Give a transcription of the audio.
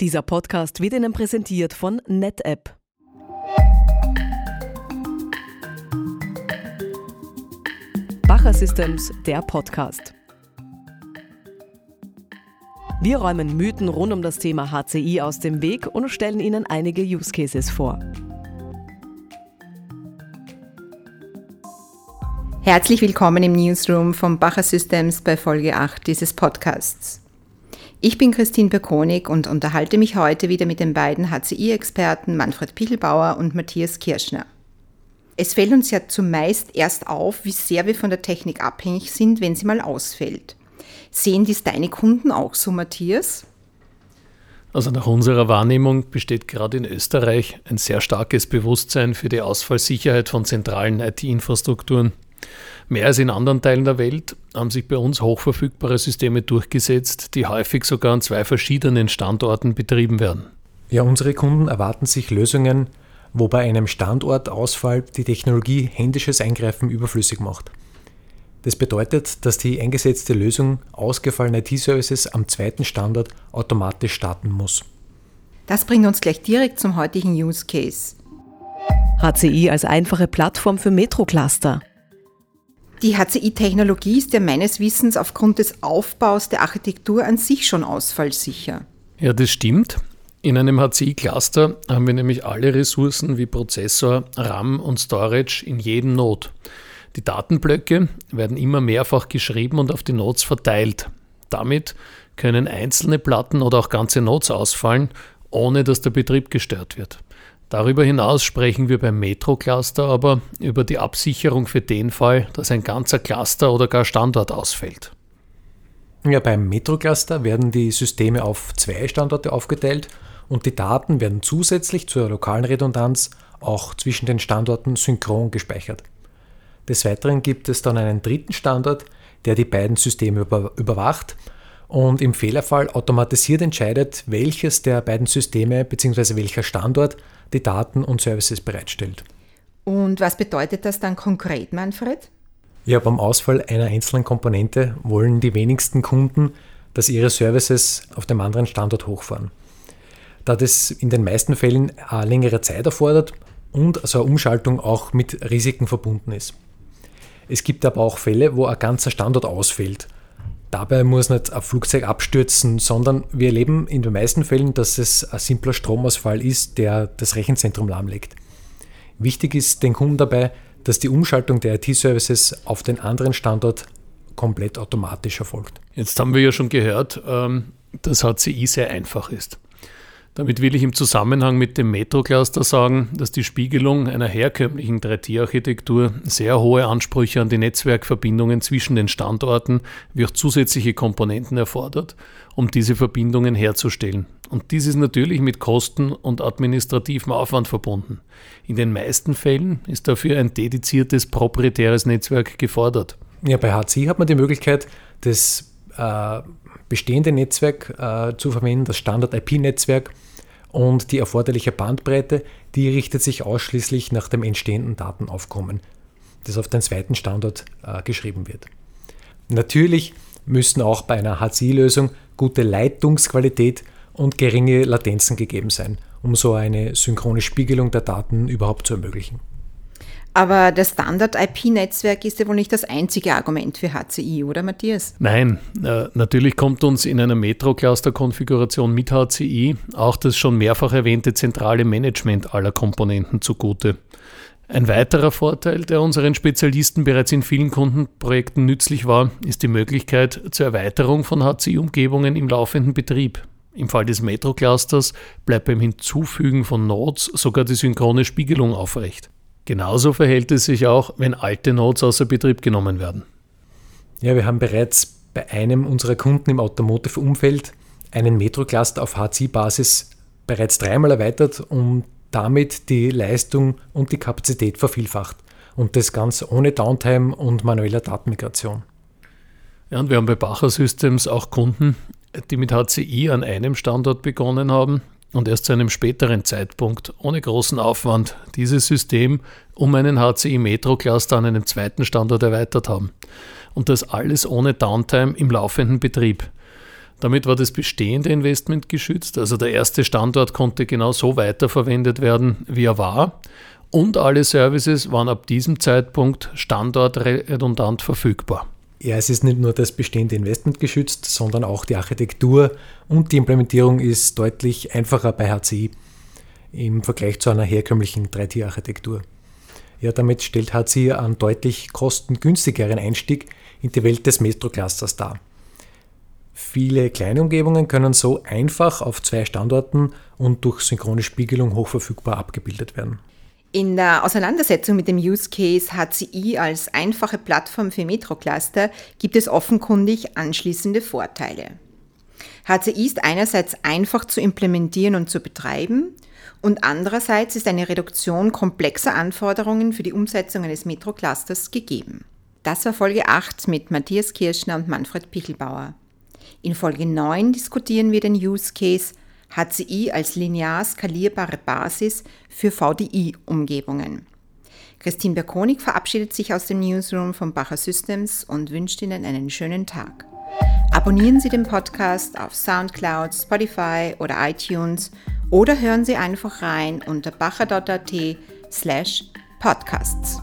Dieser Podcast wird Ihnen präsentiert von NetApp. Bacher Systems, der Podcast. Wir räumen Mythen rund um das Thema HCI aus dem Weg und stellen Ihnen einige Use Cases vor. Herzlich willkommen im Newsroom von Bacher Systems bei Folge 8 dieses Podcasts. Ich bin Christine Berkonig und unterhalte mich heute wieder mit den beiden HCI-Experten Manfred Pichelbauer und Matthias Kirschner. Es fällt uns ja zumeist erst auf, wie sehr wir von der Technik abhängig sind, wenn sie mal ausfällt. Sehen dies deine Kunden auch so, Matthias? Also nach unserer Wahrnehmung besteht gerade in Österreich ein sehr starkes Bewusstsein für die Ausfallsicherheit von zentralen IT-Infrastrukturen. Mehr als in anderen Teilen der Welt haben sich bei uns hochverfügbare Systeme durchgesetzt, die häufig sogar an zwei verschiedenen Standorten betrieben werden. Ja, unsere Kunden erwarten sich Lösungen, wo bei einem Standortausfall die Technologie händisches Eingreifen überflüssig macht. Das bedeutet, dass die eingesetzte Lösung ausgefallene IT-Services am zweiten Standort automatisch starten muss. Das bringt uns gleich direkt zum heutigen Use Case. HCI als einfache Plattform für Metro-Cluster. Die HCI-Technologie ist ja meines Wissens aufgrund des Aufbaus der Architektur an sich schon ausfallsicher. Ja, das stimmt. In einem HCI-Cluster haben wir nämlich alle Ressourcen wie Prozessor, RAM und Storage in jedem Node. Die Datenblöcke werden immer mehrfach geschrieben und auf die Nodes verteilt. Damit können einzelne Platten oder auch ganze Nodes ausfallen, ohne dass der Betrieb gestört wird. Darüber hinaus sprechen wir beim Metro-Cluster aber über die Absicherung für den Fall, dass ein ganzer Cluster oder gar Standort ausfällt. Ja, beim Metro-Cluster werden die Systeme auf zwei Standorte aufgeteilt und die Daten werden zusätzlich zur lokalen Redundanz auch zwischen den Standorten synchron gespeichert. Des Weiteren gibt es dann einen dritten Standort, der die beiden Systeme überwacht und im Fehlerfall automatisiert entscheidet, welches der beiden Systeme bzw. welcher Standort die Daten und Services bereitstellt. Und was bedeutet das dann konkret, Manfred? Ja, beim Ausfall einer einzelnen Komponente wollen die wenigsten Kunden, dass ihre Services auf dem anderen Standort hochfahren. Da das in den meisten Fällen eine längere Zeit erfordert und so eine Umschaltung auch mit Risiken verbunden ist. Es gibt aber auch Fälle, wo ein ganzer Standort ausfällt Dabei muss nicht ein Flugzeug abstürzen, sondern wir erleben in den meisten Fällen, dass es ein simpler Stromausfall ist, der das Rechenzentrum lahmlegt. Wichtig ist den Kunden dabei, dass die Umschaltung der IT-Services auf den anderen Standort komplett automatisch erfolgt. Jetzt haben wir ja schon gehört, ähm, dass HCI sehr einfach ist. Damit will ich im Zusammenhang mit dem Metro-Cluster sagen, dass die Spiegelung einer herkömmlichen 3T-Architektur sehr hohe Ansprüche an die Netzwerkverbindungen zwischen den Standorten wie auch zusätzliche Komponenten erfordert, um diese Verbindungen herzustellen. Und dies ist natürlich mit Kosten und administrativem Aufwand verbunden. In den meisten Fällen ist dafür ein dediziertes proprietäres Netzwerk gefordert. Ja, bei HCI hat man die Möglichkeit, das äh, bestehende Netzwerk äh, zu verwenden, das Standard-IP-Netzwerk und die erforderliche Bandbreite, die richtet sich ausschließlich nach dem entstehenden Datenaufkommen, das auf den zweiten Standort äh, geschrieben wird. Natürlich müssen auch bei einer HCI-Lösung gute Leitungsqualität und geringe Latenzen gegeben sein, um so eine synchrone Spiegelung der Daten überhaupt zu ermöglichen. Aber das Standard-IP-Netzwerk ist ja wohl nicht das einzige Argument für HCI, oder Matthias? Nein, äh, natürlich kommt uns in einer Metro-Cluster-Konfiguration mit HCI auch das schon mehrfach erwähnte zentrale Management aller Komponenten zugute. Ein weiterer Vorteil, der unseren Spezialisten bereits in vielen Kundenprojekten nützlich war, ist die Möglichkeit zur Erweiterung von HCI-Umgebungen im laufenden Betrieb. Im Fall des Metro-Clusters bleibt beim Hinzufügen von Nodes sogar die synchrone Spiegelung aufrecht. Genauso verhält es sich auch, wenn alte Nodes außer Betrieb genommen werden. Ja, wir haben bereits bei einem unserer Kunden im Automotive-Umfeld einen Metro-Cluster auf HCI-Basis bereits dreimal erweitert und damit die Leistung und die Kapazität vervielfacht. Und das Ganze ohne Downtime und manueller Datenmigration. Ja, und wir haben bei Bacher Systems auch Kunden, die mit HCI an einem Standort begonnen haben und erst zu einem späteren Zeitpunkt ohne großen Aufwand dieses System um einen HCI Metro Cluster an einem zweiten Standort erweitert haben. Und das alles ohne Downtime im laufenden Betrieb. Damit war das bestehende Investment geschützt, also der erste Standort konnte genau so weiterverwendet werden, wie er war. Und alle Services waren ab diesem Zeitpunkt standortredundant verfügbar. Ja, es ist nicht nur das bestehende Investment geschützt, sondern auch die Architektur und die Implementierung ist deutlich einfacher bei HCI im Vergleich zu einer herkömmlichen 3D-Architektur. Ja, damit stellt HCI einen deutlich kostengünstigeren Einstieg in die Welt des Metro-Clusters dar. Viele kleine Umgebungen können so einfach auf zwei Standorten und durch synchrone Spiegelung hochverfügbar abgebildet werden. In der Auseinandersetzung mit dem Use Case HCI als einfache Plattform für Metro-Cluster gibt es offenkundig anschließende Vorteile. HCI ist einerseits einfach zu implementieren und zu betreiben und andererseits ist eine Reduktion komplexer Anforderungen für die Umsetzung eines Metro-Clusters gegeben. Das war Folge 8 mit Matthias Kirschner und Manfred Pichelbauer. In Folge 9 diskutieren wir den Use Case HCI als linear skalierbare Basis für VDI-Umgebungen. Christine Berkonig verabschiedet sich aus dem Newsroom von Bacher Systems und wünscht Ihnen einen schönen Tag. Abonnieren Sie den Podcast auf SoundCloud, Spotify oder iTunes oder hören Sie einfach rein unter bacher.at slash podcasts.